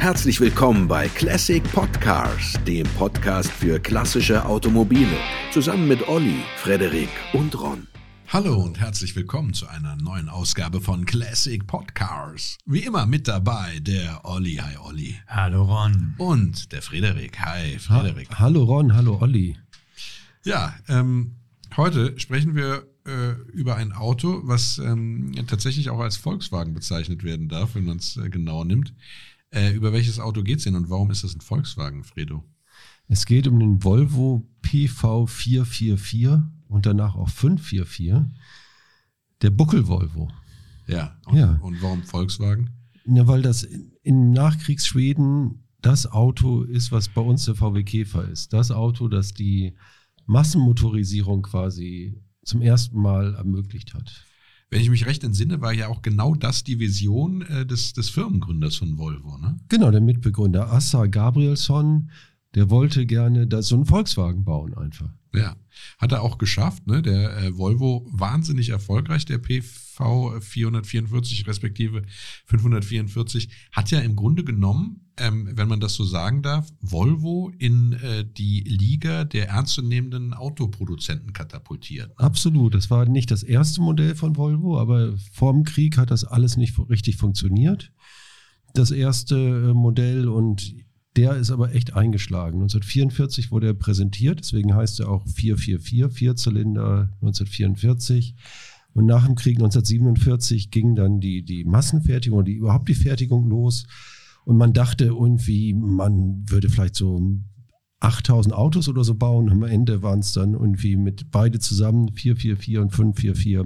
Herzlich willkommen bei Classic Podcars, dem Podcast für klassische Automobile, zusammen mit Olli, Frederik und Ron. Hallo und herzlich willkommen zu einer neuen Ausgabe von Classic Podcars. Wie immer mit dabei der Olli. Hi Olli. Hallo Ron. Und der Frederik. Hi Frederik. Ha hallo Ron, hallo Olli. Ja, ähm, heute sprechen wir äh, über ein Auto, was ähm, tatsächlich auch als Volkswagen bezeichnet werden darf, wenn man es äh, genau nimmt. Äh, über welches Auto geht es denn und warum ist das ein Volkswagen, Fredo? Es geht um den Volvo PV444 und danach auch 544. Der Buckel-Volvo. Ja und, Ja. und warum Volkswagen? Ja, weil das in- im Nachkriegsschweden das Auto ist, was bei uns der VW Käfer ist. Das Auto, das die Massenmotorisierung quasi zum ersten Mal ermöglicht hat. Wenn ich mich recht entsinne, war ja auch genau das die Vision äh, des, des Firmengründers von Volvo, ne? Genau, der Mitbegründer Assa Gabrielsson, der wollte gerne da so einen Volkswagen bauen einfach. Ja, hat er auch geschafft, ne? Der äh, Volvo wahnsinnig erfolgreich, der PV 444 respektive 544, hat ja im Grunde genommen, ähm, wenn man das so sagen darf, Volvo in äh, die Liga der ernstzunehmenden Autoproduzenten katapultiert. Absolut. Das war nicht das erste Modell von Volvo, aber vor dem Krieg hat das alles nicht richtig funktioniert. Das erste äh, Modell und der ist aber echt eingeschlagen. 1944 wurde er präsentiert, deswegen heißt er auch 444, Vierzylinder 1944. Und nach dem Krieg 1947 ging dann die, die Massenfertigung, die überhaupt die Fertigung los. Und man dachte irgendwie, man würde vielleicht so 8000 Autos oder so bauen. Am Ende waren es dann irgendwie mit beide zusammen 444 und 544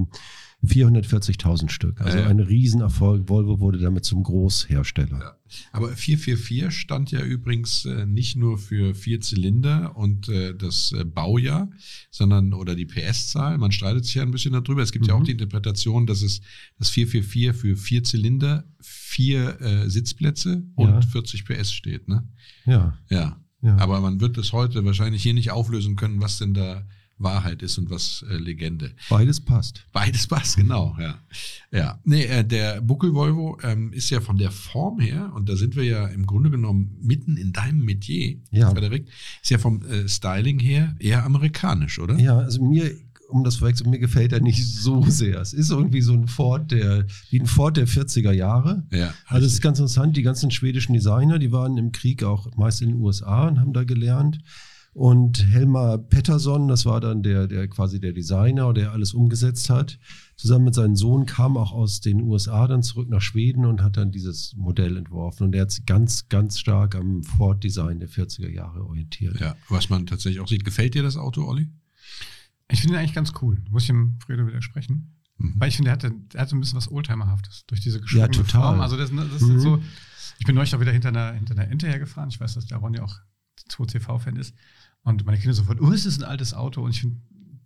440.000 Stück. Also Ja, ja. ein Riesenerfolg. Volvo wurde damit zum Großhersteller. Ja. Aber 444 stand ja übrigens äh, nicht nur für vier Zylinder und äh, das äh, Baujahr, sondern oder die PS-Zahl. Man streitet sich ja ein bisschen darüber. Es gibt ja auch Mhm. die Interpretation, dass es das 444 für vier Zylinder, vier äh, Sitzplätze und Ja. 40 PS steht. Ne? Ja, Ja. ja. Aber man wird es heute wahrscheinlich hier nicht auflösen können, was denn da Wahrheit ist und was äh, Legende. beides passt. Beides passt, genau, ja. Ja, nee, äh, der Buckel Volvo ähm, ist ja von der Form her, und da sind wir ja im Grunde genommen mitten in deinem Metier, Ja. Frederik, ist ja vom äh, Styling her eher amerikanisch, oder? Ja, also mir, um das vorwegzunehmen, mir gefällt er nicht so sehr. Es ist irgendwie so ein Ford, der, wie ein Ford der 40er Jahre. Ja, Also es ist ganz interessant, die ganzen schwedischen Designer, die waren im Krieg auch meist in den USA und haben da gelernt. Und Helmar Pettersson, das war dann der, der quasi der Designer, der alles umgesetzt hat, zusammen mit seinem Sohn kam auch aus den USA dann zurück nach Schweden und hat dann dieses Modell entworfen. Und er hat sich ganz, ganz stark am Ford-Design der 40er Jahre orientiert. ja, was man tatsächlich auch sieht. Gefällt dir das Auto, Olli? Ich finde ihn eigentlich ganz cool. Muss ich dem Fredo widersprechen? Mhm. Weil ich finde, der hat, der hat so ein bisschen was Oldtimerhaftes durch diese geschwungene total. Form. Also das, das Mhm. ist so. Ich bin neulich auch wieder hinter einer, hinter einer Ente hergefahren. Ich weiß, dass der Ron ja auch 2CV-Fan ist. Und meine Kinder sofort, oh, es ist ein altes Auto. Und ich finde,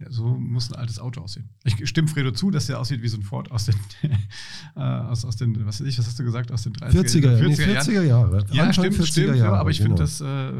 ja, so muss ein altes Auto aussehen. Ich stimme Fredo zu, dass der aussieht wie so ein Ford aus den, äh, aus, aus den, was weiß ich, was hast du gesagt, aus den 30er, 40er, nee, 40er Jahren. 40er Jahre. Ja, Anfang stimmt, 40er stimmt. ja, Jahre, aber ich genau. finde, das, äh,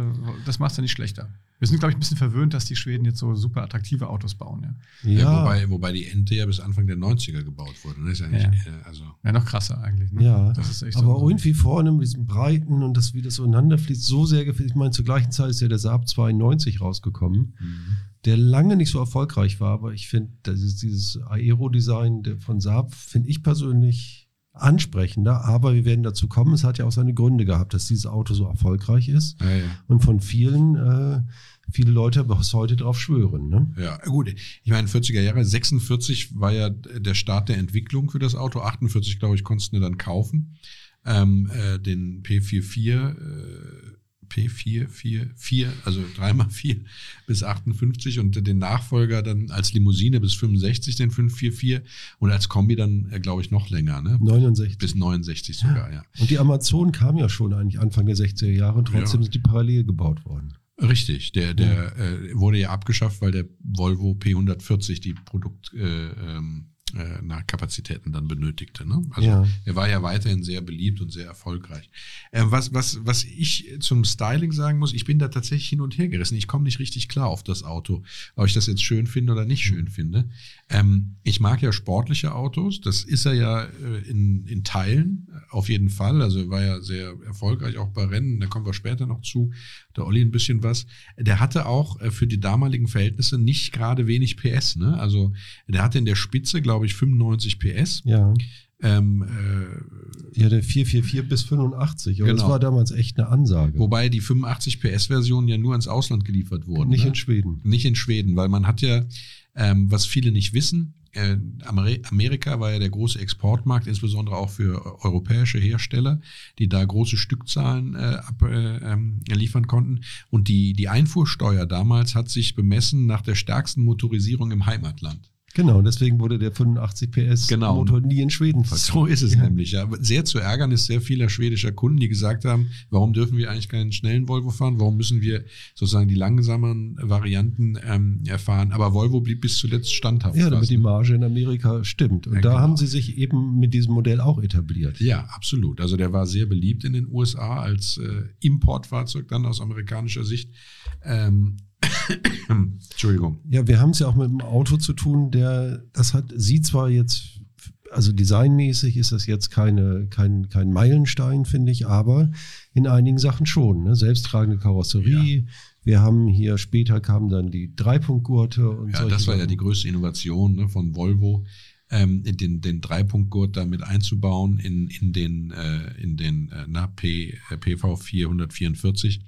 das macht es ja nicht schlechter. Wir sind, glaube ich, ein bisschen verwöhnt, dass die Schweden jetzt so super attraktive Autos bauen. Ja, Ja, Ja, wobei, wobei die Ente ja bis Anfang der 90er gebaut wurde. Ne? Ist ja nicht, Ja. äh, also, ja noch krasser eigentlich. Ne? Ja, das ist echt aber so, irgendwie vorne mit diesem Breiten und das, wie das so ineinander fließt, so sehr gefällt. Ich meine, zur gleichen Zeit ist ja der Saab 92 rausgekommen, mhm. der lange nicht so erfolgreich war, aber ich finde, dieses, dieses Aero-Design der- von Saab finde ich persönlich ansprechender, aber wir werden dazu kommen. Es hat ja auch seine Gründe gehabt, dass dieses Auto so erfolgreich ist ja, ja. und von vielen, äh, viele Leute bis heute drauf schwören. Ne? Ja, gut. Ich meine, 40er Jahre, 46 war ja der Start der Entwicklung für das Auto. 48, glaube ich, konntest du dann kaufen. Ähm, äh, den P44, äh, P444, also 3x4 bis 58 und den Nachfolger dann als Limousine bis 65, den 544 und als Kombi dann, äh, glaube ich, noch länger, ne? 69. Bis 69 sogar, ja. Und die Amazon kam ja schon eigentlich Anfang der 60er Jahre und trotzdem Ja. sind die parallel gebaut worden. Richtig, der, der äh, wurde ja abgeschafft, weil der Volvo P140 die Produkt, äh, ähm, äh, na, Kapazitäten dann benötigte. Ne? Also Ja. er war ja weiterhin sehr beliebt und sehr erfolgreich. Äh, was, was, was ich zum Styling sagen muss, ich bin da tatsächlich hin und her gerissen. Ich komme nicht richtig klar auf das Auto, ob ich das jetzt schön finde oder nicht schön finde. Ähm, ich mag ja sportliche Autos, das ist er ja äh, in, in Teilen äh, auf jeden Fall. Also er war ja sehr erfolgreich auch bei Rennen, da kommen wir später noch zu. Der Olli ein bisschen was. Der hatte auch äh, für die damaligen Verhältnisse nicht gerade wenig PS. Ne? Also der hatte in der Spitze, glaube ich, 95 PS. Ja. Ähm, äh, Ja, der 444 bis 85. Und das Genau. war damals echt eine Ansage. wobei die 85 PS-Versionen ja nur ins Ausland geliefert wurden. Nicht ne? in Schweden. Nicht in Schweden, weil man hat ja, ähm, was viele nicht wissen, äh, Amer Amerika war ja der große Exportmarkt, insbesondere auch für europäische Hersteller, die da große Stückzahlen äh, ab, äh, ähm, liefern konnten. Und die, die Einfuhrsteuer damals hat sich bemessen nach der stärksten Motorisierung im Heimatland. Genau, deswegen wurde der 85 PS Genau. Motor nie in Schweden verkauft. So ist es Ja. nämlich. Ja. Sehr zu ärgern ist sehr vieler schwedischer Kunden, die gesagt haben, warum dürfen wir eigentlich keinen schnellen Volvo fahren? Warum müssen wir sozusagen die langsamen Varianten ähm, erfahren? Aber Volvo blieb bis zuletzt standhaft. Ja, damit die Marge in Amerika stimmt. Und Ja, da genau. haben sie sich eben mit diesem Modell auch etabliert. Ja, absolut. Also der war sehr beliebt in den USA als äh, Importfahrzeug dann aus amerikanischer Sicht. Ähm, Entschuldigung. Ja, wir haben es ja auch mit einem Auto zu tun, der, das hat, sieht zwar jetzt, also designmäßig ist das jetzt keine, kein, kein Meilenstein, finde ich, aber in einigen Sachen schon. Ne? Selbsttragende Karosserie. Wir haben hier, später kamen dann die Dreipunktgurte und Ja, das war ja Sachen. die größte Innovation ne, von Volvo, ähm, den, den Dreipunktgurt da mit einzubauen in, in den, äh, in den äh, na, P, äh, PV 444,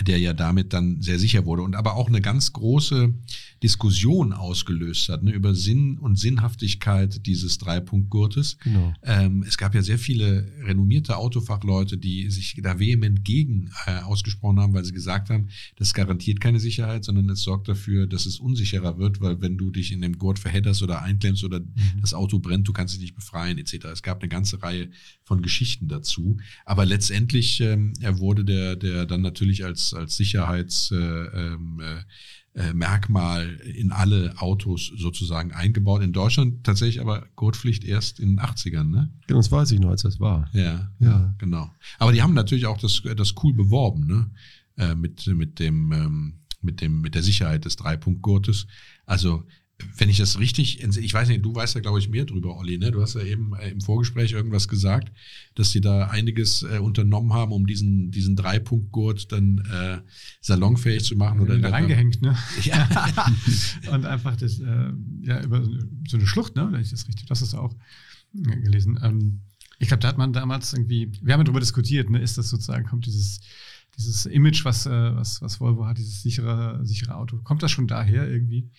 der ja damit dann sehr sicher wurde und aber auch eine ganz große Diskussion ausgelöst hat ne, über Sinn und Sinnhaftigkeit dieses Dreipunktgurtes. Genau. Ähm, es gab ja sehr viele renommierte Autofachleute, die sich da vehement gegen äh, ausgesprochen haben, weil sie gesagt haben, das garantiert keine Sicherheit, sondern es sorgt dafür, dass es unsicherer wird, weil wenn du dich in dem Gurt verhedderst oder einklemmst oder das Auto brennt, du kannst dich nicht befreien etc. Es gab eine ganze Reihe von Geschichten dazu, aber letztendlich ähm, er wurde der, der dann natürlich als, als Sicherheitsmerkmal äh, ähm, äh, äh, in alle Autos sozusagen eingebaut. In Deutschland tatsächlich aber Gurtpflicht erst in den 80ern, ne? Genau, das weiß ich noch, als das war. Ja, Ja. genau. Aber die haben natürlich auch das, das cool beworben, ne? Mit, mit dem, ähm, mit dem, mit der Sicherheit des Dreipunktgurtes. Also, wenn ich das richtig, ich weiß nicht, du weißt ja, glaube ich, mehr drüber, Olli, ne? Du hast ja eben äh, im Vorgespräch irgendwas gesagt, dass sie da einiges äh, unternommen haben, um diesen, diesen Dreipunktgurt dann äh, salonfähig zu machen. Oder der- reingehängt, ne? Ja. und einfach das, äh, ja, über so eine Schlucht, ne? Wenn ich das richtig, das hast du auch äh, gelesen. Ähm, ich glaube, da hat man damals irgendwie, wir haben ja darüber diskutiert, ne? Ist das sozusagen, kommt dieses, dieses Image, was, äh, was, was Volvo hat, dieses sichere, sichere Auto, kommt das schon daher irgendwie?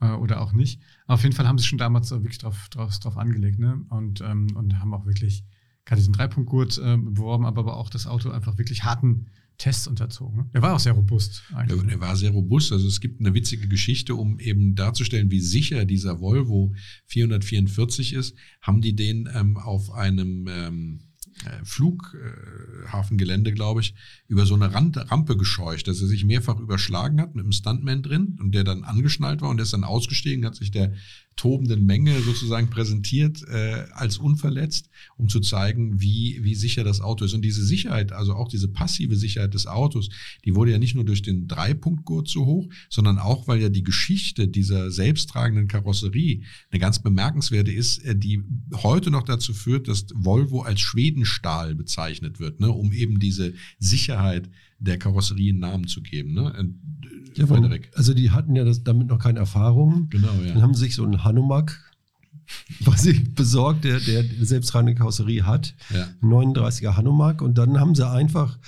Äh, oder auch nicht. Auf jeden Fall haben sie schon damals wirklich drauf, drauf, drauf angelegt, ne? Und, ähm, und haben auch wirklich gerade diesen Dreipunktgurt äh, beworben, aber, aber auch das Auto einfach wirklich harten Tests unterzogen. Ne? Der war auch sehr robust eigentlich. Er, er war sehr robust. Also es gibt eine witzige Geschichte, um eben darzustellen, wie sicher dieser Volvo 444 ist. Haben die den ähm, auf einem ähm, äh, Flughafengelände, glaube ich, über so eine Rand, Rampe gescheucht, dass er sich mehrfach überschlagen hat mit einem Stuntman drin und der dann angeschnallt war und der ist dann ausgestiegen, hat sich der tobenden Menge sozusagen präsentiert äh, als unverletzt, um zu zeigen, wie, wie sicher das Auto ist. Und diese Sicherheit, also auch diese passive Sicherheit des Autos, die wurde ja nicht nur durch den Dreipunktgurt so hoch, sondern auch, weil ja die Geschichte dieser selbsttragenden Karosserie eine ganz bemerkenswerte ist, äh, die heute noch dazu führt, dass Volvo als Schwedenstahl bezeichnet wird, ne, um eben diese Sicherheit der Karosserie einen Namen zu geben. Ne? Ja, weil- Frederik. also die hatten ja das, damit noch keine Erfahrung. Genau, Dann ja. haben sie sich so einen Hanomag was ich besorgt, der, der selbsttragende Karosserie hat. ja. 39er Hanomag und dann haben sie einfach,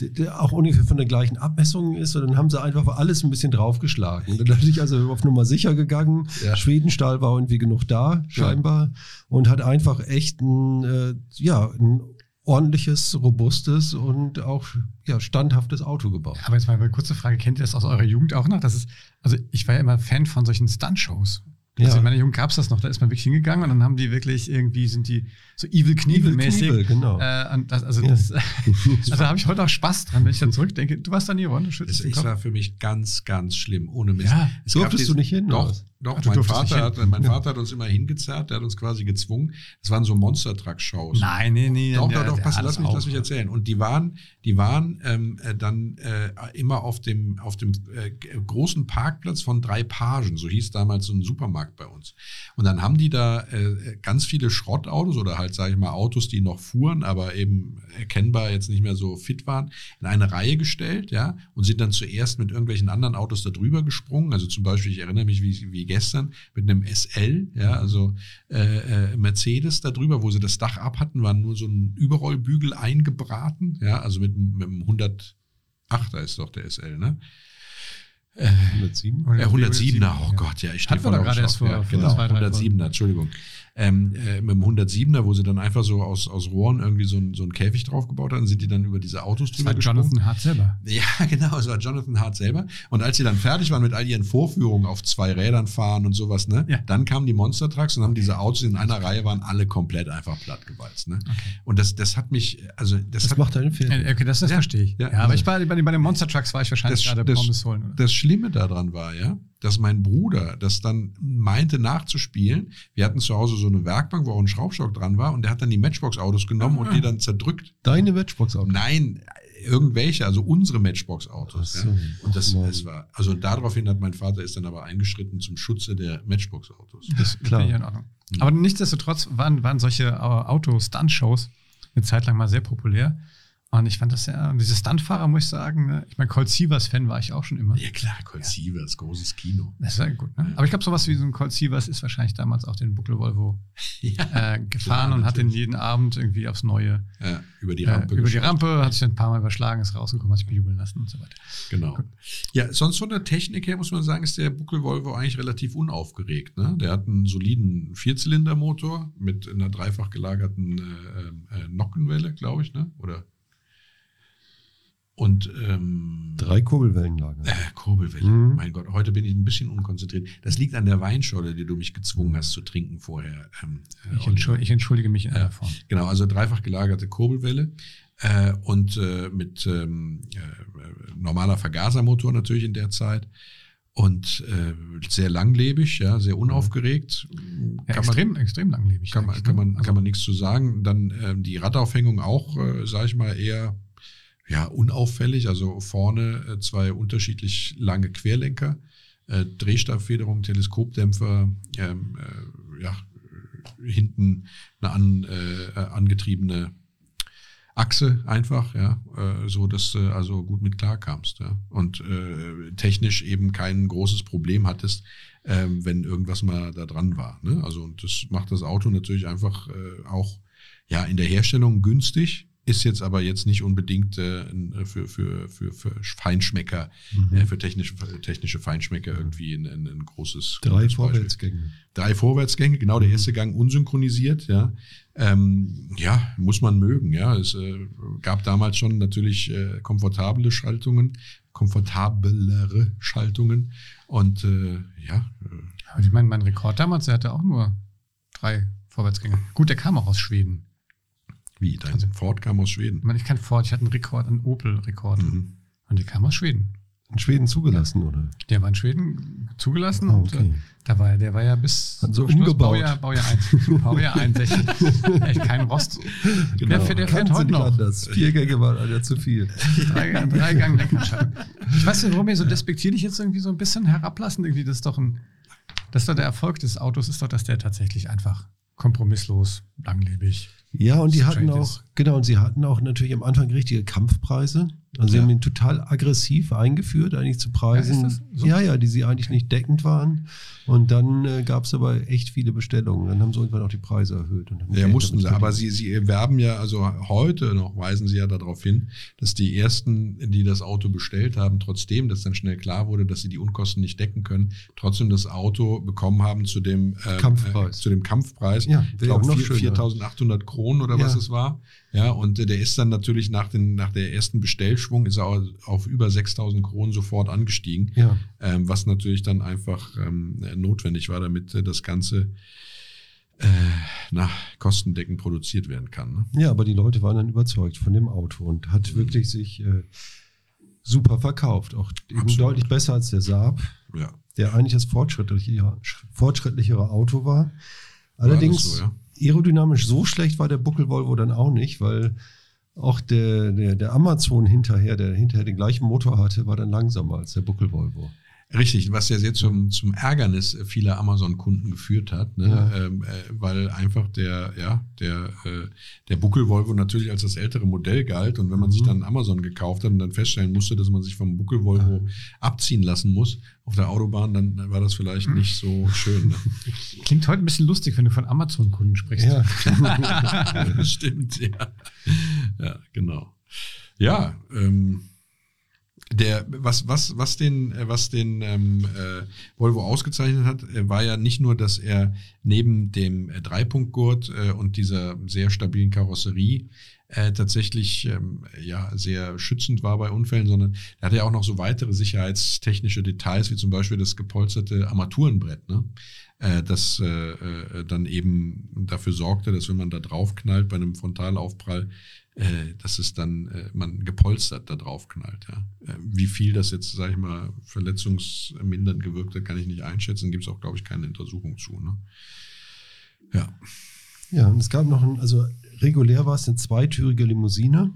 der, auch ungefähr von der gleichen Abmessung ist, und dann haben sie einfach alles ein bisschen draufgeschlagen. Und dann bin ich also auf Nummer sicher gegangen. Ja. Schwedenstahl war irgendwie genug da, scheinbar, und hat einfach echt ein, äh, ja, ein ordentliches, robustes und auch ja, standhaftes Auto gebaut. Aber jetzt mal eine kurze Frage, kennt ihr das aus eurer Jugend auch noch? Das ist, also ich war ja immer Fan von solchen Stunt-Shows. Ja. Also in meiner Jugend gab es das noch, da ist man wirklich hingegangen und dann haben die wirklich irgendwie, sind die so Evil Knievel-mäßig. Knievel, genau. Äh, und das, also Ja. das, also da habe ich heute auch Spaß dran, wenn ich dann zurückdenke. Du warst da nie, Ron, du den es war für mich ganz, ganz schlimm, ohne Mist. Ja. es Durftest du nicht hin, Doch? Doch, Ach, du mein, Vater hat, mein. Vater hat uns immer hingezerrt, der hat uns quasi gezwungen. Das waren so Monster-Truck-Shows. Nein, nee, nee. Doch, der- doch, doch, pass, lass mich, auch. lass mich erzählen. Und die waren, die waren ähm, äh, dann äh, immer auf dem, auf dem äh, großen Parkplatz von drei Pagen, so hieß damals so ein Supermarkt bei uns. Und dann haben die da äh, ganz viele Schrottautos oder halt, sage ich mal, Autos, die noch fuhren, aber eben erkennbar jetzt nicht mehr so fit waren, in eine Reihe gestellt, ja, und sind dann zuerst mit irgendwelchen anderen Autos da drüber gesprungen. Also zum Beispiel, ich erinnere mich wie, wie gestern mit einem SL, ja, also äh, äh, Mercedes da drüber, wo sie das Dach ab hatten, waren nur so ein Überrollbügel eingebraten, ja, also mit, einem- mit einem 108er ist doch der SL, ne? 107? Ja, 107er, oh. Gott, ja, ich stehe voll auf gerade erst vor- ja, genau, zwei, drei 107er, Entschuldigung. Ähm, äh, mit dem 107er, wo sie dann einfach so aus, aus Rohren irgendwie so, ein, so einen Käfig draufgebaut hatten, sind die dann über diese Autos Das drüber war gesprungen. Jonathan Hart selber. Ja, genau, es war Jonathan Hart selber. Und als sie dann fertig waren mit all ihren Vorführungen auf zwei Rädern fahren und sowas, ne, Ja. dann kamen die Monster Trucks und haben diese Autos in einer Reihe waren alle komplett einfach plattgewalzt. Ne? Okay. Und das, das hat mich, also das, Das hat, macht einen. Ja, Okay, das, das Ja. verstehe ich. Ja, Ja, aber also- ich war bei, den- bei den Monster Trucks war ich wahrscheinlich Das- gerade das- Pommes holen. Oder? das Schlimme daran war, ja, dass mein Bruder das dann meinte nachzuspielen. Wir hatten zu Hause so eine Werkbank, wo auch ein Schraubstock dran war und der hat dann die Matchbox-Autos genommen und die dann zerdrückt. Deine Matchbox-Auto. Nein, irgendwelche, also unsere Matchbox-Autos. So. Ja. Und das, das war, also daraufhin hat mein Vater ist dann aber eingeschritten zum Schutze der Matchbox-Autos. Das Klar. finde ich in Ordnung. Mhm. Aber nichtsdestotrotz waren, waren solche äh, Auto-Stunt-Shows eine Zeit lang mal sehr populär. Und ich fand das ja, diese Stuntfahrer, muss ich sagen, ne? ich meine, Colt Sievers-Fan war ich auch schon immer. Ja klar, Colt Sievers, großes Kino. Das ja gut, ne? Aber ich glaube, sowas wie so ein Colt Sievers ist wahrscheinlich damals auch den Buckel Volvo Ja, äh, gefahren Klar, und hat den jeden Abend irgendwie aufs Neue ja, über die äh, Rampe. über die. Rampe, hat sich ein paar Mal überschlagen, ist rausgekommen, hat sich bejubeln lassen und so weiter. Genau. Ja, sonst von der Technik her muss man sagen, ist der Buckel Volvo eigentlich relativ unaufgeregt. Ne? Der hat einen soliden Vierzylindermotor mit einer dreifach gelagerten äh, äh, Nockenwelle, glaube ich, ne? Oder? Und ähm, Drei Kurbelwellenlager. äh, Kurbelwelle. Mhm. Mein Gott, heute bin ich ein bisschen unkonzentriert. Das liegt an der Weinscholle, die du mich gezwungen hast zu trinken vorher. Ähm, äh, Ich, Olli. entschuld, ich entschuldige mich in Ja. aller Form. Genau, also dreifach gelagerte Kurbelwelle äh, und äh, mit ähm, äh, normaler Vergasermotor natürlich in der Zeit und äh, sehr langlebig, ja, sehr unaufgeregt. Ja, extrem, extrem langlebig. kann man, eigentlich, kann ne? man, Also, kann man nichts zu sagen. Dann ähm, die Radaufhängung auch, äh, sage ich mal, eher ja, unauffällig. Also vorne äh, zwei unterschiedlich lange Querlenker, äh, Drehstabfederung, Teleskopdämpfer, ähm, äh, ja, hinten eine an, äh, angetriebene Achse einfach, ja, äh, so dass du also gut mit klarkamst, ja. Und äh, technisch eben kein großes Problem hattest, ähm, wenn irgendwas mal da dran war. Ne? Also und das macht das Auto natürlich einfach auch ja in der Herstellung günstig, ist jetzt aber jetzt nicht unbedingt äh, ein- für, für, für, für Feinschmecker, Mhm. äh, für technische, technische Feinschmecker irgendwie ein, ein, ein großes Drei Beispiel. Vorwärtsgänge. Drei Vorwärtsgänge, genau, der erste Gang unsynchronisiert, ja. Ähm, ja, muss man mögen, ja. Es äh, gab damals schon natürlich äh, komfortable Schaltungen, komfortablere Schaltungen und äh, ja, äh, aber ich meine, mein Rekord damals, der hatte auch nur drei Vorwärtsgänge. Gut, der kam auch aus Schweden. Wie, dein Also- Ford kam aus Schweden. Ich meine, ich kann Ford, ich hatte einen Rekord, einen Opel-Rekord. Mhm. Und der kam aus Schweden. In Schweden zugelassen, oder? Der war in Schweden zugelassen und okay. äh, da war, der war ja bis Hat so Schluss umgebaut. Baujahr, Baujahr, 1, Baujahr 61. Echt kein Rost. Der, fährt- der fährt heute noch. anders. Vier Gänge waren einer zu viel. Drei, drei Gang Lenkradschaltung. Ich weiß nicht, warum ihr so despektierlich jetzt irgendwie so ein bisschen herablassen. Irgendwie, das ist doch ein, das ist doch der Erfolg des Autos, ist doch, dass der tatsächlich einfach kompromisslos, langlebig. Ja, und die hatten auch, genau, und sie hatten auch natürlich am Anfang richtige Kampfpreise. Also sie Ja. haben ihn total aggressiv eingeführt, eigentlich zu Preisen. Ja, so? ja, ja, die sie eigentlich nicht deckend waren. Und dann äh, gab es aber echt viele Bestellungen. Dann haben sie irgendwann auch die Preise erhöht. Ja, mussten sie. Aber sie, sie werben ja, also heute noch weisen sie ja darauf hin, dass die ersten, die das Auto bestellt haben, trotzdem, dass dann schnell klar wurde, dass sie die Unkosten nicht decken können, trotzdem das Auto bekommen haben zu dem ähm, Kampfpreis. Äh, zu dem Kampfpreis. Ja, ich glaube auch noch schöner. 4.800 Kronen oder was es war. Ja, und äh, der ist dann natürlich nach, den, nach der ersten Bestellschwung ist er au- auf über 6.000 Kronen sofort angestiegen Ja, ähm, was natürlich dann einfach ähm, notwendig war, damit äh, das Ganze äh, nach kostendeckend produziert werden kann. Ne? ja, aber die Leute waren dann überzeugt von dem Auto und hat Mhm. wirklich sich äh, super verkauft. Auch deutlich besser als der Saab. Ja. der eigentlich das fortschrittlichere, fortschrittlichere Auto war. Allerdings so, ja? Aerodynamisch so schlecht war der Buckel Volvo dann auch nicht, weil auch der, der, der Amazon hinterher, der hinterher den gleichen Motor hatte, war dann langsamer als der Buckel Volvo. Richtig, was ja sehr zum, zum Ärgernis vieler Amazon-Kunden geführt hat, ne? Ja. ähm, äh, weil einfach der, ja, der, äh, der Buckel Volvo natürlich als das ältere Modell galt und wenn man sich Mhm. dann Amazon gekauft hat und dann feststellen musste, dass man sich vom Buckel Volvo abziehen lassen muss auf der Autobahn, dann war das vielleicht nicht so schön. Ne? Klingt heute ein bisschen lustig, wenn du von Amazon-Kunden sprichst. Ja. stimmt, ja. Ja, genau. Ja, ähm, der, was, was, was den, äh, was den ähm, äh, Volvo ausgezeichnet hat, äh, war ja nicht nur, dass er neben dem äh, Dreipunktgurt äh, und dieser sehr stabilen Karosserie äh, tatsächlich ähm, ja sehr schützend war bei Unfällen, sondern er hatte ja auch noch so weitere sicherheitstechnische Details, wie zum Beispiel das gepolsterte Armaturenbrett, ne? äh, das äh, äh, dann eben dafür sorgte, dass wenn man da draufknallt bei einem Frontalaufprall, äh, dass es dann äh, man gepolstert da drauf knallt. Ja. Äh, wie viel das jetzt, sage ich mal, verletzungsmindernd gewirkt hat, kann ich nicht einschätzen. Gibt es auch, glaube ich, keine Untersuchung zu. Ne? Ja. Ja, und es gab noch ein, also regulär war es eine zweitürige Limousine,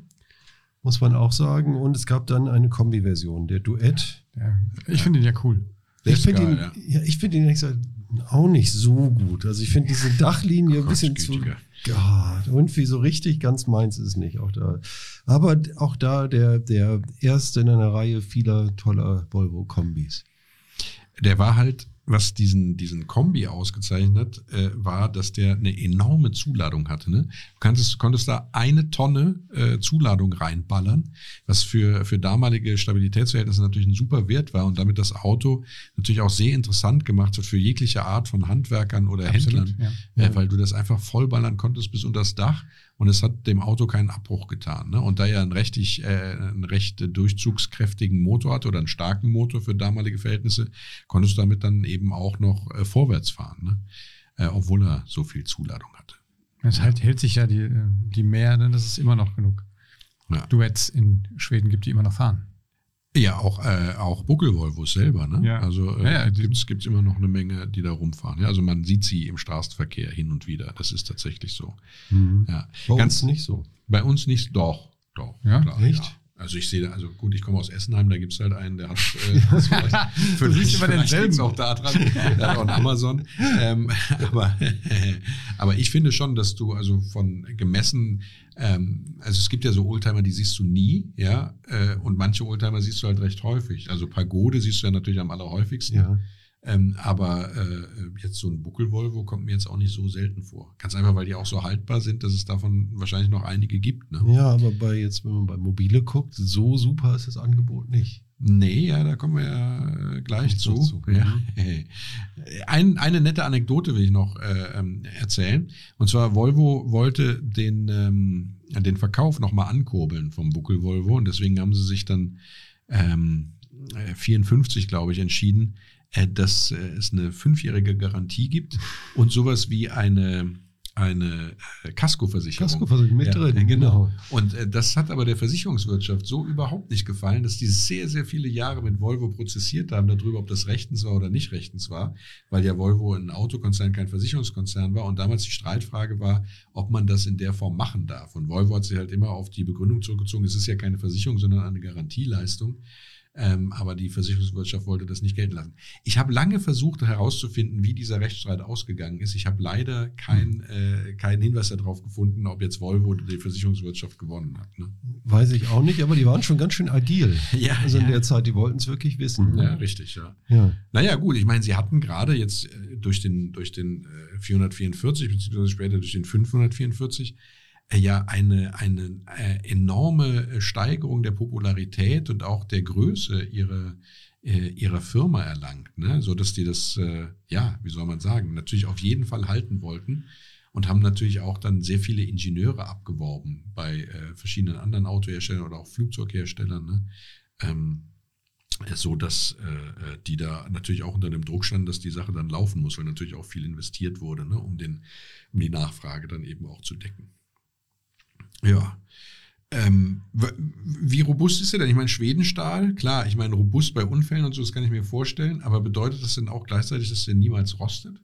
muss man auch sagen. Und es gab dann eine Kombi-Version, der Duett. Ja. Ich finde ihn ja cool. Der ich finde ihn, ja. ich finde ihn auch nicht so gut. Also ich finde diese Dachlinie ein bisschen zu. Ja, irgendwie so richtig ganz meins ist es nicht. Auch da. Aber auch da der, der erste in einer Reihe vieler toller Volvo-Kombis. Der war halt, was diesen, diesen Kombi ausgezeichnet hat, äh, war, dass der eine enorme Zuladung hatte. Ne? Du konntest, konntest da eine Tonne äh, Zuladung reinballern, was für, für damalige Stabilitätsverhältnisse natürlich ein super Wert war und damit das Auto natürlich auch sehr interessant gemacht hat für jegliche Art von Handwerkern oder Händlern. Ja. äh, weil du das einfach vollballern konntest bis unter das Dach und es hat dem Auto keinen Abbruch getan. Ne? Und da er einen, rechtig, äh, einen recht durchzugskräftigen Motor hatte oder einen starken Motor für damalige Verhältnisse, konntest du damit dann eben auch noch äh, vorwärts fahren, ne? äh, obwohl er so viel Zuladung hatte. Es halt, hält sich ja die, die Meer, ne? das ist immer noch genug. Ja. Duets in Schweden gibt, die immer noch fahren. Ja, auch, äh, auch Buckel-Volvos selber. Ne? Ja. Also äh, Ja, ja, gibt's gibt's immer noch eine Menge, die da rumfahren. Ja? Also man sieht sie im Straßenverkehr hin und wieder. Das ist tatsächlich so. Ja. Bei Ganz uns nicht so. Bei uns nicht, doch, doch. Ja? Echt? Ja. Also ich sehe, da- also gut, ich komme aus Essenheim, da gibt es halt einen, der hat äh, das vielleicht, Du siehst immer denselben. auch da dran, der hat auch einen Amazon. Ähm, aber, aber ich finde schon, dass du also von gemessen, ähm, also es gibt ja so Oldtimer, die siehst du nie, ja, äh, und manche Oldtimer siehst du halt recht häufig. Also Pagode siehst du ja natürlich am allerhäufigsten. Ja. Ähm, aber äh, jetzt so ein Buckel-Volvo kommt mir jetzt auch nicht so selten vor. Ganz einfach, weil die auch so haltbar sind, dass es davon wahrscheinlich noch einige gibt. Ne? Ja, aber bei jetzt, wenn man bei Mobile guckt, so super ist das Angebot nicht. Nee, ja, da kommen wir ja äh, gleich zu. zu. Ja. Ein, eine nette Anekdote will ich noch äh, ähm, erzählen. Und zwar, Volvo wollte den, ähm, den Verkauf nochmal ankurbeln vom Buckel Volvo. Und deswegen haben sie sich dann ähm, äh, 54, glaube ich, entschieden, äh, dass äh, es eine fünfjährige Garantie gibt und sowas wie eine, eine äh, Kaskoversicherung. Kaskoversicherung mit Ja, drin, genau. Und äh, das hat aber der Versicherungswirtschaft so überhaupt nicht gefallen, dass die sehr, sehr viele Jahre mit Volvo prozessiert haben darüber, ob das rechtens war oder nicht rechtens war, weil ja Volvo ein Autokonzern, kein Versicherungskonzern war und damals die Streitfrage war, ob man das in der Form machen darf. Und Volvo hat sich halt immer auf die Begründung zurückgezogen, es ist ja keine Versicherung, sondern eine Garantieleistung. Ähm, aber die Versicherungswirtschaft wollte das nicht gelten lassen. Ich habe lange versucht herauszufinden, wie dieser Rechtsstreit ausgegangen ist. Ich habe leider keinen äh, keinen Hinweis darauf gefunden, ob jetzt Volvo die Versicherungswirtschaft gewonnen hat. Ne? Weiß ich auch nicht, aber die waren schon ganz schön agil. Ja, Also in ja. der Zeit, die wollten es wirklich wissen. Ja, richtig, ja. Ja. Naja, gut, ich meine, sie hatten gerade jetzt äh, durch den, durch den äh, 444, beziehungsweise später durch den 544, äh, ja eine, eine äh, enorme äh, Steigerung der Popularität und auch der Größe ihrer, äh, ihrer Firma erlangt, ne? so dass die das, äh, ja, wie soll man sagen, natürlich auf jeden Fall halten wollten und haben natürlich auch dann sehr viele Ingenieure abgeworben bei äh, verschiedenen anderen Autoherstellern oder auch Flugzeugherstellern. Ne? Ähm, so dass äh, äh, die da natürlich auch unter dem Druck standen, dass die Sache dann laufen muss, weil natürlich auch viel investiert wurde, ne, um, den, um die Nachfrage dann eben auch zu decken. Ja. Ähm, wie robust ist der denn? Ich meine, Schwedenstahl, klar, ich meine, robust bei Unfällen und so, das kann ich mir vorstellen, aber bedeutet das denn auch gleichzeitig, dass der niemals rostet?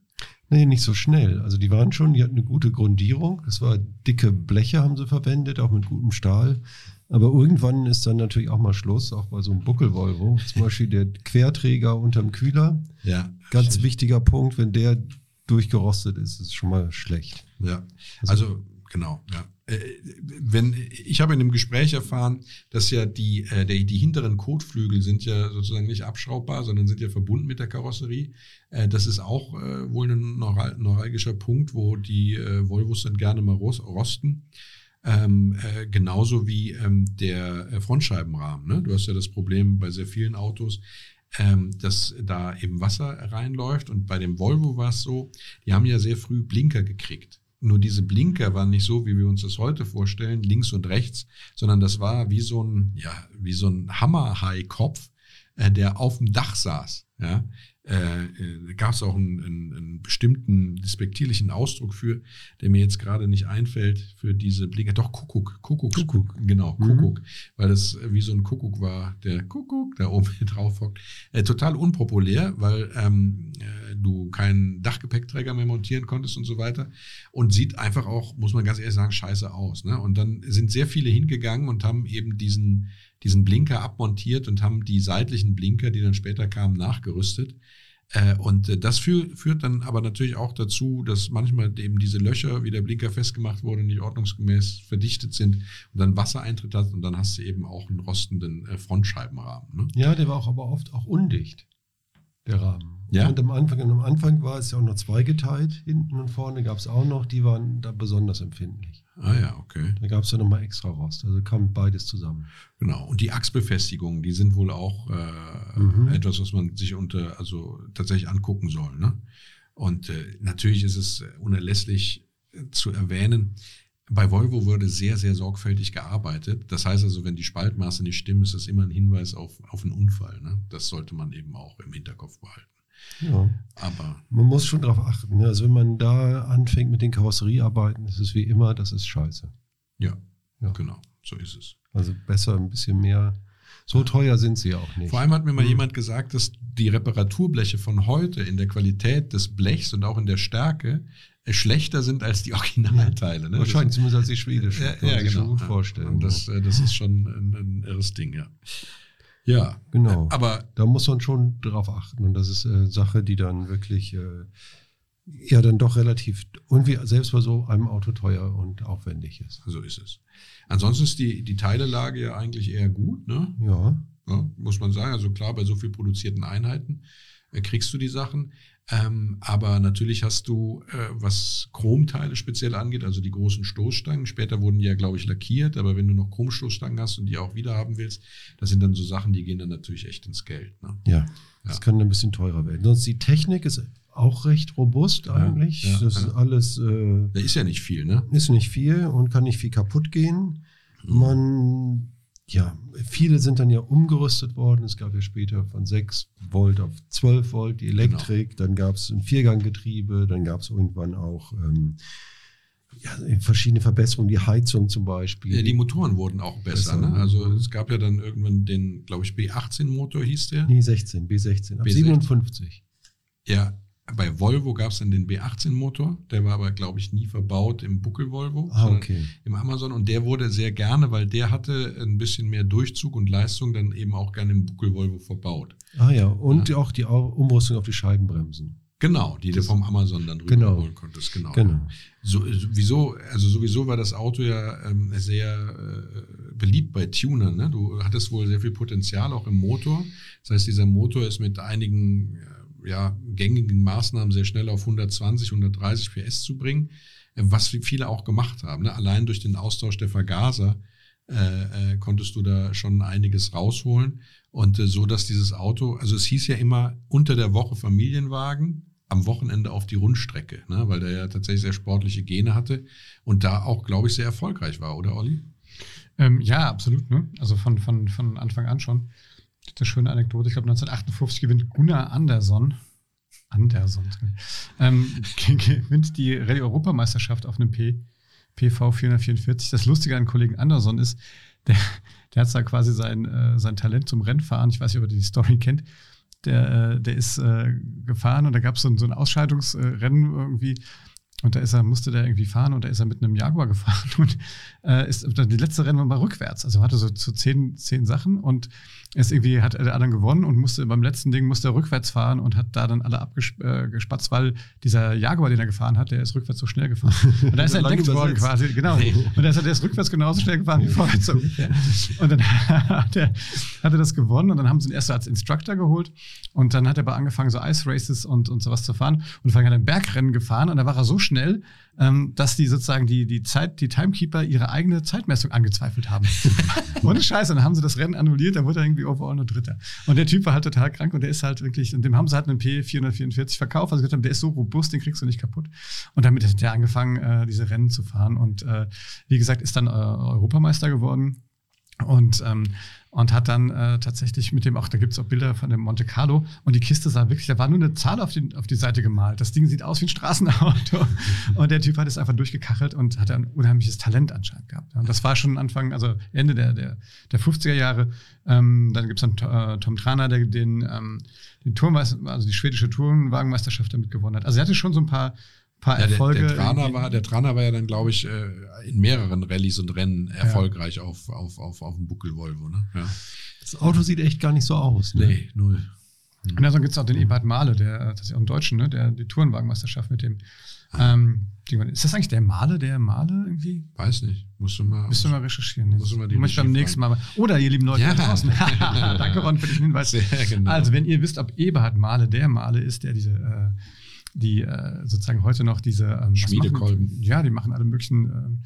Nee, nicht so schnell. Also die waren schon, die hatten eine gute Grundierung. Das war dicke Bleche haben sie verwendet, auch mit gutem Stahl. Aber irgendwann ist dann natürlich auch mal Schluss, auch bei so einem Buckel-Volvo. Zum Beispiel der Querträger unterm Kühler. Ja. Ganz wichtiger Punkt, wenn der durchgerostet ist, ist schon mal schlecht. Ja, also genau, ja. Äh, Wenn, ich habe in dem Gespräch erfahren, dass ja die, äh, die hinteren Kotflügel sind ja sozusagen nicht abschraubbar, sondern sind ja verbunden mit der Karosserie. Äh, Das ist auch äh, wohl ein neural- neuralgischer Punkt, wo die Volvos dann gerne mal ros- rosten. Ähm, äh, genauso wie ähm, der Frontscheibenrahmen. Ne? Du hast ja das Problem bei sehr vielen Autos, ähm, dass da eben Wasser reinläuft. Und bei dem Volvo war es so, die haben ja sehr früh Blinker gekriegt. Nur diese Blinker waren nicht so, wie wir uns das heute vorstellen, links und rechts, sondern das war wie so ein, ja, wie so ein Hammerhai-Kopf, äh, der auf dem Dach saß. Ja? Äh, äh, da gab es auch einen, einen, einen bestimmten despektierlichen Ausdruck für, der mir jetzt gerade nicht einfällt, für diese Blinker. Doch, Kuckuck, Kuckuck. Kuckuck. Genau, Mhm. Kuckuck. Weil das äh, wie so ein Kuckuck war, der Kuckuck da oben drauf hockt. Äh, total unpopulär, weil ähm, äh, du keinen Dachgepäckträger mehr montieren konntest und so weiter. Und sieht einfach auch, muss man ganz ehrlich sagen, scheiße aus. Ne? Und dann sind sehr viele hingegangen und haben eben diesen, diesen Blinker abmontiert und haben die seitlichen Blinker, die dann später kamen, nachgerüstet. Äh, Und äh, das führ, führt dann aber natürlich auch dazu, dass manchmal eben diese Löcher, wie der Blinker festgemacht wurde, nicht ordnungsgemäß verdichtet sind und dann Wassereintritt hat und dann hast du eben auch einen rostenden äh, Frontscheibenrahmen. Ne? Ja, der war auch aber oft auch undicht, der Rahmen. Ja? Und am Anfang, und am Anfang war es ja auch noch zweigeteilt, hinten und vorne gab es auch noch, die waren da besonders empfindlich. Ah ja, okay. Da gab es ja nochmal extra Rost, also kam beides zusammen. Genau. Und die Achsbefestigungen, die sind wohl auch äh, Mhm. etwas, was man sich unter, also tatsächlich angucken soll. Ne? Und äh, natürlich ist es unerlässlich zu erwähnen, bei Volvo wurde sehr, sehr sorgfältig gearbeitet. Das heißt also, wenn die Spaltmaße nicht stimmen, ist das immer ein Hinweis auf, auf einen Unfall. Ne? Das sollte man eben auch im Hinterkopf behalten. Ja. Aber Man muss schon darauf achten. Ne? Also wenn man da anfängt mit den Karosseriearbeiten, ist es wie immer, das ist scheiße. ja, Ja. genau, so ist es. Also besser ein bisschen mehr. So teuer sind sie ja auch nicht. Vor allem hat mir mal Mhm. jemand gesagt, dass die Reparaturbleche von heute in der Qualität des Blechs und auch in der Stärke äh, schlechter sind als die Originalteile. Ne? Wahrscheinlich zumindest als die schwedischen. Ja, ja genau. gut vorstellen. Und das, äh, das ist schon ein, ein irres Ding, ja. Ja, genau. aber da muss man schon drauf achten. Und das ist äh, Sache, die dann wirklich äh, ja dann doch relativ irgendwie selbst bei so einem Auto teuer und aufwendig ist. so ist es. Ansonsten ist die, die Teilelage ja eigentlich eher gut, ne? Ja. Ja, muss man sagen. Also klar, bei so viel produzierten Einheiten äh, kriegst du die Sachen. Ähm, aber natürlich hast du, äh, was Chromteile speziell angeht, also die großen Stoßstangen. Später wurden die ja, glaube ich, lackiert, aber wenn du noch Chromstoßstangen hast und die auch wieder haben willst, das sind dann so Sachen, die gehen dann natürlich echt ins Geld. Ne? Ja. Das Ja. kann ein bisschen teurer werden. Sonst die Technik ist auch recht robust eigentlich. ja, das ja. ist alles äh, Da ist ja nicht viel, ne? ist nicht viel und kann nicht viel kaputt gehen. Mhm. Man, ja, viele sind dann ja umgerüstet worden. Es gab ja später von 6 Volt auf 12 Volt die Elektrik. Genau. Dann gab es ein Vierganggetriebe. Dann gab es irgendwann auch ähm, ja, verschiedene Verbesserungen, die Heizung zum Beispiel. Ja, die Motoren wurden auch besser. Besser, Ne? Also es gab ja dann irgendwann den, glaube ich, B18-Motor hieß der. nee, 16, B16, ab B16. 57. Ja, bei Volvo gab es dann den B18-Motor. Der war aber, glaube ich, nie verbaut im Buckel-Volvo, Ah, okay. im Amazon. Und der wurde sehr gerne, weil der hatte ein bisschen mehr Durchzug und Leistung, dann eben auch gerne im Buckel-Volvo verbaut. Ah ja, und auch die Umrüstung auf die Scheibenbremsen. Genau, die du Das- vom Amazon dann Genau. rüberholen konntest. Genau. Genau. So, sowieso, also sowieso war das Auto ja ähm, sehr äh, beliebt bei Tunern. Ne? Du hattest wohl sehr viel Potenzial auch im Motor. Das heißt, dieser Motor ist mit einigen äh, ja, gängigen Maßnahmen sehr schnell auf 120, 130 PS zu bringen, äh, was viele auch gemacht haben. Ne? Allein durch den Austausch der Vergaser äh, äh, konntest du da schon einiges rausholen. Und äh, so, dass dieses Auto, also es hieß ja immer unter der Woche Familienwagen, am Wochenende auf die Rundstrecke, ne? weil der ja tatsächlich sehr sportliche Gene hatte und da auch, glaube ich, sehr erfolgreich war, oder Olli? Ähm, ja, absolut. Ne? Also von, von, von Anfang an schon. Das ist eine schöne Anekdote. Ich glaube, 1958 gewinnt Gunnar Andersson. Andersson. Ähm, gewinnt die Rallye-Europameisterschaft auf einem P. PV 444. Das Lustige an Kollegen Anderson ist, der, der hat da quasi sein, äh, sein Talent zum Rennfahren. Ich weiß nicht, ob ihr die Story kennt. Der, äh, der ist äh, gefahren und da gab es so, so ein Ausscheidungsrennen irgendwie. Und da ist er, musste der irgendwie fahren und da ist er mit einem Jaguar gefahren und äh, ist die letzte Rennen war rückwärts. Also hatte so, so zehn, zehn Sachen und ist irgendwie, hat der anderen gewonnen und musste beim letzten Ding musste er rückwärts fahren und hat da dann alle abgespatzt, weil dieser Jaguar, den er gefahren hat, der ist rückwärts so schnell gefahren. Und da ist er entdeckt worden quasi, genau. Und da ist er, der ist rückwärts genauso schnell gefahren wie vorwärts. Und dann hat er, hat er das gewonnen und dann haben sie ihn erst als Instructor geholt und dann hat er aber angefangen, so Ice Races und, und sowas zu fahren und vor allem hat er ein Bergrennen gefahren und da war er so schnell, ähm, dass die sozusagen die, die Zeit, die Timekeeper ihre eigene Zeitmessung angezweifelt haben. Ohne Scheiße. Und dann haben sie das Rennen annulliert, dann wurde er irgendwie overall nur Dritter. Und der Typ war halt total krank und der ist halt wirklich, und dem haben sie halt einen P444 verkauft. Also gesagt haben, der ist so robust, den kriegst du nicht kaputt. Und damit hat er angefangen, äh, diese Rennen zu fahren. Und äh, wie gesagt, ist dann äh, Europameister geworden. Und ähm, und hat dann äh, tatsächlich mit dem auch, da gibt es auch Bilder von dem Monte Carlo und die Kiste sah wirklich, da war nur eine Zahl auf die, auf die Seite gemalt. Das Ding sieht aus wie ein Straßenauto. und der Typ hat es einfach durchgekachelt und hatte ein unheimliches Talent anscheinend gehabt. Und das war schon Anfang, also Ende der, der, der 50er Jahre. Ähm, dann gibt es dann äh, Tom Trana, der den, ähm, den Turmweiß, also die schwedische Tourenwagenmeisterschaft damit gewonnen hat. Also er hatte schon so ein paar paar ja, Erfolge. Der, der, Trana war, der Trana war ja dann, glaube ich, äh, in mehreren Rallyes und Rennen erfolgreich ja. auf, auf, auf, auf dem Buckel Volvo. Ne? Ja. Das Auto sieht echt gar nicht so aus. Ne? Nee, null. Und dann gibt es auch den Ebert Mahle, der, das ist ja auch ein Deutschen, ne? der die Tourenwagenmeisterschaft mit dem. Ähm, ist das eigentlich der Male, der Male irgendwie? Weiß nicht. Musst du mal, musst du mal recherchieren. Musst du mal die Muss ich beim nächsten Mal. Oder ihr lieben Leute ja. draußen. Danke, Ron, für den Hinweis. Sehr, genau. Also, wenn ihr wisst, ob Eberhard Male der Male ist, der diese äh, die äh, sozusagen heute noch diese ähm, Schmiedekolben. Machen, ja, die machen alle möglichen ähm,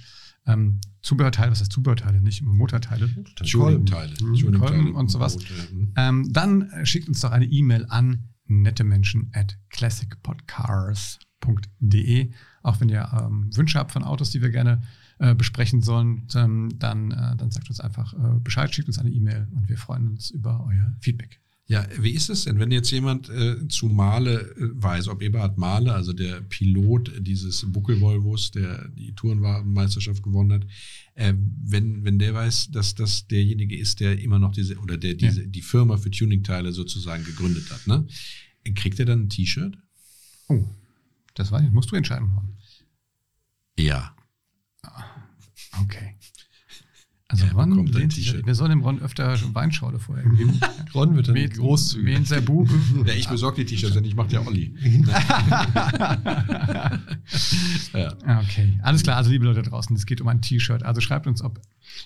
ähm, Zubehörteile, was heißt Zubehörteile, nicht Motorteile. Tuning-Teile. Kolben und sowas. Mhm. Ähm, dann schickt uns doch eine E-Mail an nettemenschen at classicpodcars.de. Auch wenn ihr ähm, Wünsche habt von Autos, die wir gerne äh, besprechen sollen, ähm, dann, äh, dann sagt uns einfach äh, Bescheid, schickt uns eine E-Mail und wir freuen uns über euer Feedback. Ja, wie ist es denn, wenn jetzt jemand äh, zu Male äh, weiß, ob Eberhard Male, also der Pilot dieses Buckel-Volvos, der die Tourenwagenmeisterschaft gewonnen hat, äh, wenn, wenn der weiß, dass das derjenige ist, der immer noch diese, oder der diese, ja. die Firma für Tuningteile sozusagen gegründet hat, ne? Kriegt er dann ein T-Shirt? Oh, das war, musst du entscheiden. Ja. Ah, okay. Also Ron lehnt sich, wir sollen dem Ron öfter Weinschorle vorher geben. Ron wird dann großzügig. Wen sehr Bube. Ja, ich besorge die T-Shirts, denn ich mache ja Olli. ja. Okay, alles klar. Also liebe Leute draußen, es geht um ein T-Shirt. Also schreibt uns, ob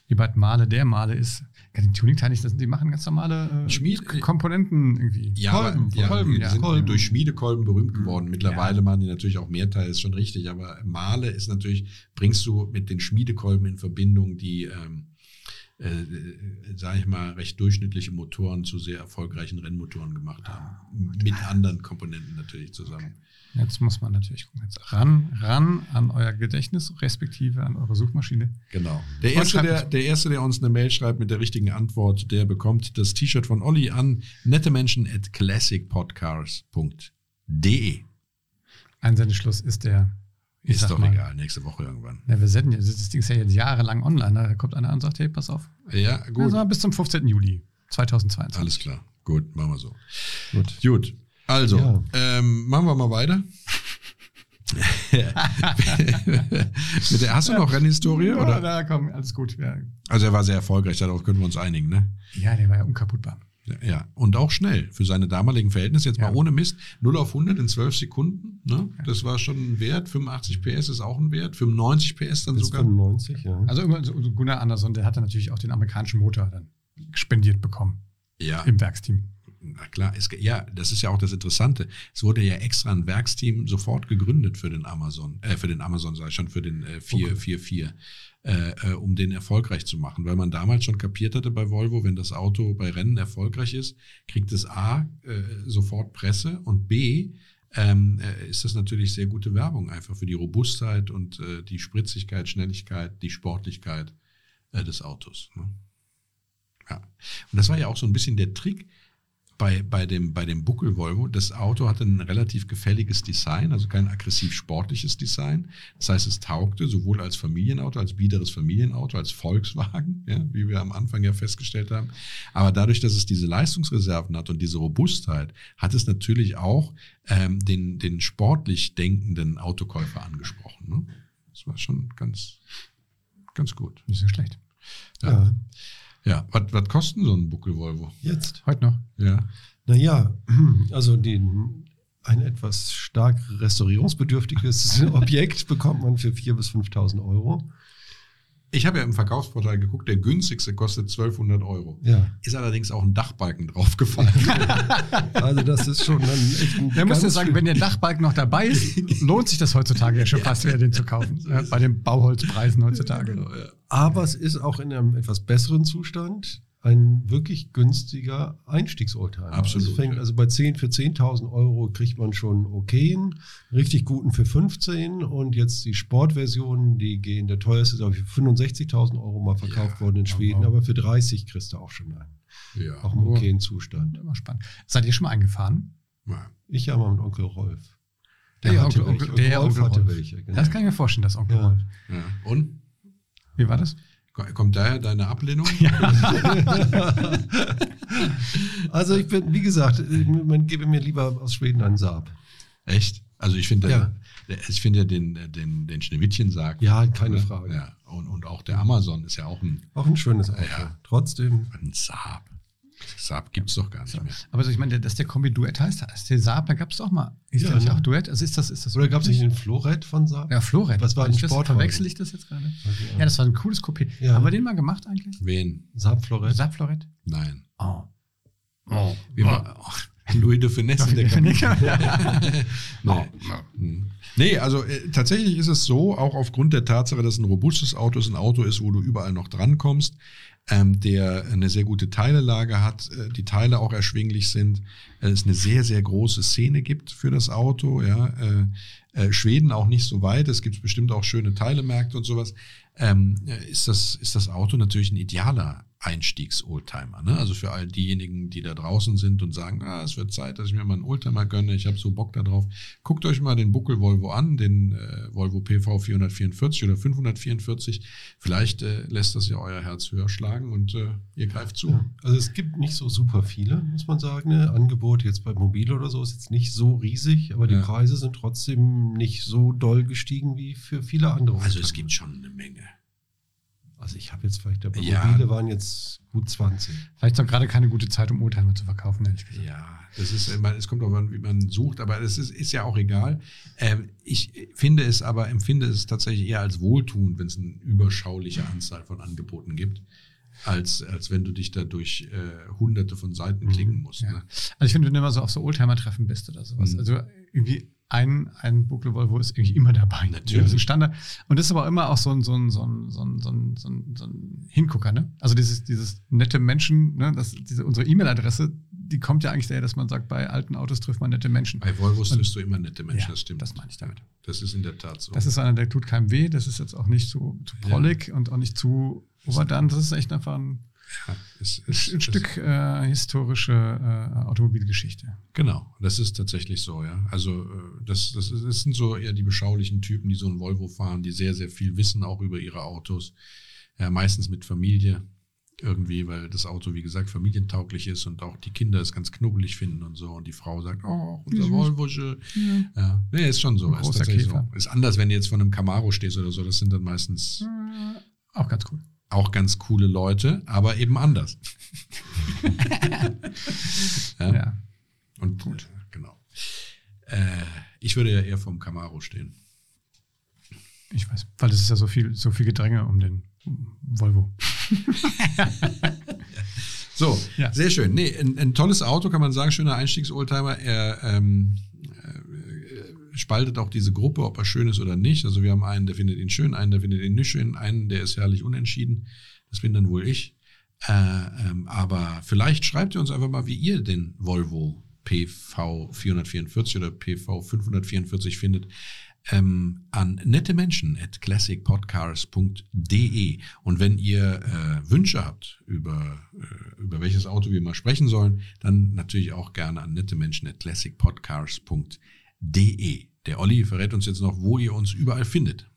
ihr bald Male der Male ist. Ja, den Tuning-Teil nicht, die machen ganz normale äh, Schmied Komponenten irgendwie. Ja, Kolben, ja, Kolben, die ja. sind Kolben. durch Schmiedekolben berühmt geworden. Mhm. Mittlerweile ja. machen die natürlich auch Mehrteile, ist schon richtig. Aber Male ist natürlich, bringst du mit den Schmiedekolben in Verbindung, die ähm, äh, sage ich mal, recht durchschnittliche Motoren zu sehr erfolgreichen Rennmotoren gemacht haben. Ah, Mit anderen Komponenten natürlich zusammen. Okay. Jetzt muss man natürlich gucken. Jetzt ran, ran an euer Gedächtnis, respektive an eure Suchmaschine. Genau. Der erste, der, der erste, der uns eine Mail schreibt mit der richtigen Antwort, der bekommt das T-Shirt von Olli an nettemenschen at classicpodcast.de. Einsendeschluss ist der ist doch mal, egal, nächste Woche irgendwann. Ja, wir senden das Ding ist ja jetzt jahrelang online. Da kommt einer und sagt, hey, pass auf. Ja, gut. Also bis zum 15. Juli 2022. Alles klar. Gut, machen wir so. Gut. Gut. Also, ja. ähm, machen wir mal weiter. Mit der, hast du noch Rennhistorie? Ja, oder? Da komm, alles gut. Ja. Also er war sehr erfolgreich, darauf können wir uns einigen, ne? Ja, der war ja unkaputtbar. Ja, und auch schnell für seine damaligen Verhältnisse. Jetzt ja. mal ohne Mist. 0 auf 100 in 12 Sekunden. Ne? Ja. Das war schon ein Wert. 85 PS ist auch ein Wert. 95 PS dann das sogar. 95, ja. Also Gunnar Anderson, der hatte natürlich auch den amerikanischen Motor dann spendiert bekommen. Ja. Im Werksteam. Na klar, es, ja, das ist ja auch das Interessante. Es wurde ja extra ein Werksteam sofort gegründet für den Amazon, äh, für den Amazon, ich schon, für den äh, 444. Okay äh, äh, um den erfolgreich zu machen. Weil man damals schon kapiert hatte bei Volvo, wenn das Auto bei Rennen erfolgreich ist, kriegt es A äh, sofort Presse und B ähm, äh, ist das natürlich sehr gute Werbung einfach für die Robustheit und äh, die Spritzigkeit, Schnelligkeit, die Sportlichkeit äh, des Autos. Ne? Ja. Und das war ja auch so ein bisschen der Trick bei, bei, dem, bei dem Buckel Volvo, das Auto hatte ein relativ gefälliges Design, also kein aggressiv sportliches Design. Das heißt, es taugte sowohl als Familienauto, als biederes Familienauto, als Volkswagen, ja, wie wir am Anfang ja festgestellt haben. Aber dadurch, dass es diese Leistungsreserven hat und diese Robustheit, hat es natürlich auch ähm, den, den sportlich denkenden Autokäufer angesprochen. Ne? Das war schon ganz, ganz gut. Nicht so schlecht. Ja. Ja, was, was kostet so ein Buckel Volvo? Jetzt. Heute noch. Ja. Naja, also den, ein etwas stark restaurierungsbedürftiges Objekt bekommt man für 4.000 bis 5.000 Euro. Ich habe ja im Verkaufsportal geguckt, der günstigste kostet 1200 Euro. Ja. Ist allerdings auch ein Dachbalken draufgefallen. Also das ist schon dann echt ein Der muss ja sagen, wenn der Dachbalken noch dabei ist, lohnt sich das heutzutage ja schon fast wieder, den zu kaufen. Ja, bei den Bauholzpreisen heutzutage. Aber es ist auch in einem etwas besseren Zustand ein wirklich günstiger Einstiegsoldtimer. Absolut, Also, fängt, ja. also bei 10 für 10.000 Euro kriegt man schon okayen, richtig guten für 15 und jetzt die Sportversionen, die gehen, der teuerste ist glaube ich für 65.000 Euro mal verkauft Ja, worden in Schweden, aber für 30 kriegst du auch schon einen. ja. Auch im okayen Zustand. Immer spannend. Seid ihr schon mal eingefahren? ja. Ich ja mal mit Onkel Rolf. Der hatte Onkel- welche. Onkel- der Rolf Onkel hatte Rolf. welche. Genau. Das kann ich mir vorstellen, das Onkel Ja. Rolf. ja. Und? Wie war das? Kommt daher deine Ablehnung? Also ich bin, wie gesagt, man gebe mir lieber aus Schweden einen Saab. Echt? Also ich finde, Ja. ich finde ja den, den, den Schneewittchen-Sarg. Ja, keine oder? Frage. Ja. Und, und auch der Amazon ist ja auch ein, Auch ein schönes Auto. Ja. Trotzdem. ein Saab. Saab gibt es doch gar nicht mehr. Aber so, ich meine, dass der Kombi Duett heißt, heißt der Saab, da gab es auch mal. Ist Ja, der nicht ne? auch Duett? Also ist das, ist das Oder gab es nicht den Florett von Saab? Ja, Florett. Das war ein das, Sportwagen. Verwechsel ich das jetzt gerade? Ja, das war ein cooles Coupé. Ja. Haben wir den mal gemacht eigentlich? Wen? Saab Florett. Saab Florett? Nein. Oh. Oh. Wie war, oh, Louis de Finesse, der kam. nee. Hm. nee, also äh, tatsächlich ist es so, auch aufgrund der Tatsache, dass ein robustes Auto ist, ein Auto ist, wo du überall noch drankommst, ähm, der eine sehr gute Teilelage hat, äh, die Teile auch erschwinglich sind, äh, es eine sehr, sehr große Szene gibt für das Auto, ja, äh, äh, Schweden auch nicht so weit, es gibt bestimmt auch schöne Teilemärkte und sowas, ähm, äh, ist, das, ist das Auto natürlich ein idealer Einstiegs-Oldtimer. Ne? Also für all diejenigen, die da draußen sind und sagen, ah, es wird Zeit, dass ich mir mal einen Oldtimer gönne, ich habe so Bock da drauf. Guckt euch mal den Buckel Volvo an, den äh, Volvo PV 444 oder 544. Vielleicht äh, lässt das ja euer Herz höher schlagen und äh, ihr greift zu. Ja. Also es gibt nicht so super viele, muss man sagen. Ne? Angebot jetzt bei Mobil oder so ist jetzt nicht so riesig, aber die Ja. Preise sind trotzdem nicht so doll gestiegen wie für viele andere. Also es gibt schon eine Menge. Also ich habe jetzt vielleicht, aber Ja. Mobile waren jetzt gut 20. Vielleicht ist doch gerade keine gute Zeit, um Oldtimer zu verkaufen, ehrlich gesagt. Ja, das ist es kommt auch an, wie man sucht, aber es ist, ist ja auch egal. Ähm, ich finde es aber, empfinde es tatsächlich eher als wohltuend, wenn es eine überschauliche Anzahl von Angeboten gibt, als, als wenn du dich da durch äh, hunderte von Seiten klicken musst. Ja. Ne? Also ich finde, wenn du immer so auf so Oldtimer-Treffen bist oder sowas, Mhm. also irgendwie ein, ein Buckel Volvo ist irgendwie immer dabei. Natürlich. Das ist ein Standard. Und das ist aber immer auch so ein, so ein, so ein, so ein, so ein, so ein, so ein Hingucker, ne? Also dieses, dieses nette Menschen, ne? Das, diese, unsere E-Mail-Adresse, die kommt ja eigentlich daher, dass man sagt, bei alten Autos trifft man nette Menschen. Bei Volvos triffst du immer nette Menschen, Ja, das stimmt. das meine ich damit. Das ist in der Tat so. Das ist einer, der tut keinem weh, das ist jetzt auch nicht zu, zu prollig und auch nicht zu overdone. Das ist echt einfach ein, ja, es, ein es, Stück äh, historische äh, Automobilgeschichte. Genau, das ist tatsächlich so, ja. Also äh, das, das, ist, das sind so eher die beschaulichen Typen, die so ein Volvo fahren, die sehr, sehr viel wissen auch über ihre Autos. Ja, meistens mit Familie irgendwie, weil das Auto, wie gesagt, familientauglich ist und auch die Kinder es ganz knubbelig finden und so. Und die Frau sagt, oh, unser. Volvo. Ja, nee, ist schon so. Ein ist so. Ist anders, wenn du jetzt von einem Camaro stehst oder so. Das sind dann meistens Äh, Auch ganz cool. Auch ganz coole Leute, aber eben anders. ja. Ja. Und gut, genau. Äh, ich würde ja eher vom Camaro stehen. Ich weiß, weil es ist ja so viel, so viel Gedränge um den Volvo. So, Ja. sehr schön. Nee, ein, ein tolles Auto, kann man sagen, schöner Einstiegsoldtimer. Er ähm, äh, spaltet auch diese Gruppe, ob er schön ist oder nicht. Also wir haben einen, der findet ihn schön, einen, der findet ihn nicht schön, einen, der ist herrlich unentschieden. Das bin dann wohl ich. Äh, ähm, aber vielleicht schreibt ihr uns einfach mal, wie ihr den Volvo PV 444 oder PV 544 findet. ähm, an nette Menschen at classicpodcars.de. Und wenn ihr äh, Wünsche habt, über, äh, über welches Auto wir mal sprechen sollen, dann natürlich auch gerne an nette Menschen at classicpodcars.de. Der Olli verrät uns jetzt noch, wo ihr uns überall findet.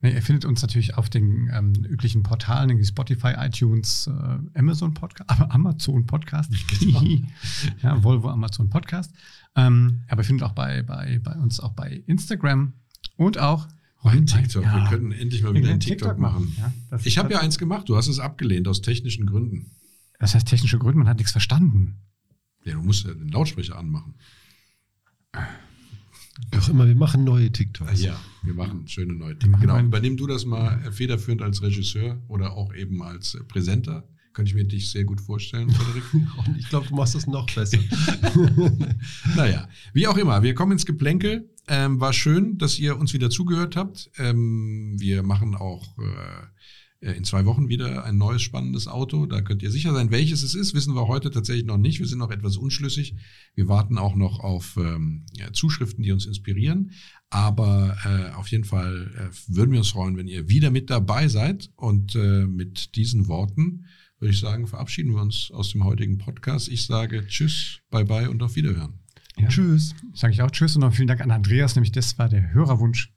Nee, ihr findet uns natürlich auf den ähm, üblichen Portalen, wie Spotify, iTunes, äh, Amazon Podcast, aber Amazon Podcast. Genau. ja, Volvo Amazon Podcast. Ähm, aber ihr findet auch bei, bei, bei uns auch bei Instagram und auch Bei TikTok. Wir könnten endlich mal wieder einen TikTok machen. Ja, Ich habe ja eins gemacht, du hast es abgelehnt aus technischen Gründen. Das heißt technische Gründe, man hat nichts verstanden. Ja, du musst ja den Lautsprecher anmachen. Doch immer, wir machen neue TikToks. Ja, wir machen schöne neue machen Genau, übernimm du das mal federführend als Regisseur oder auch eben als Präsenter. Könnte ich mir dich sehr gut vorstellen, Frederik. Und ich glaube, du machst das noch besser. naja, wie auch immer, wir kommen ins Geplänkel. Ähm, war schön, dass ihr uns wieder zugehört habt. Ähm, wir machen auch äh, in zwei Wochen wieder ein neues spannendes Auto. Da könnt ihr sicher sein, welches es ist. Wissen wir heute tatsächlich noch nicht. Wir sind noch etwas unschlüssig. Wir warten auch noch auf ähm, ja, Zuschriften, die uns inspirieren. Aber äh, auf jeden Fall äh, würden wir uns freuen, wenn ihr wieder mit dabei seid. Und äh, mit diesen Worten würde ich sagen, verabschieden wir uns aus dem heutigen Podcast. Ich sage Tschüss, bye bye und auf Wiederhören. Ja. Tschüss. Sage ich auch Tschüss und noch vielen Dank an Andreas, nämlich das war der Hörerwunsch,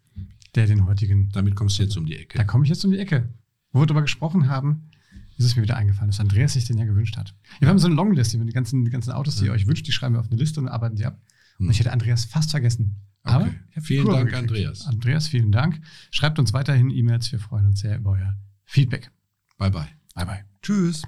der den heutigen. Damit kommst du jetzt um die Da Ecke. komme ich jetzt um die Ecke. Wo wir darüber gesprochen haben, ist es mir wieder eingefallen, dass Andreas sich den ja gewünscht hat. Wir haben so eine Longlist, die ganzen, die ganzen Autos, die ihr euch wünscht, die schreiben wir auf eine Liste und arbeiten die ab. Hm. Und ich hätte Andreas fast vergessen. Aber Okay. Vielen Kurve Dank, gekriegt. Andreas. Andreas, vielen Dank. Schreibt uns weiterhin E-Mails. Wir freuen uns sehr über euer Feedback. Bye bye. Bye bye. Tschüss.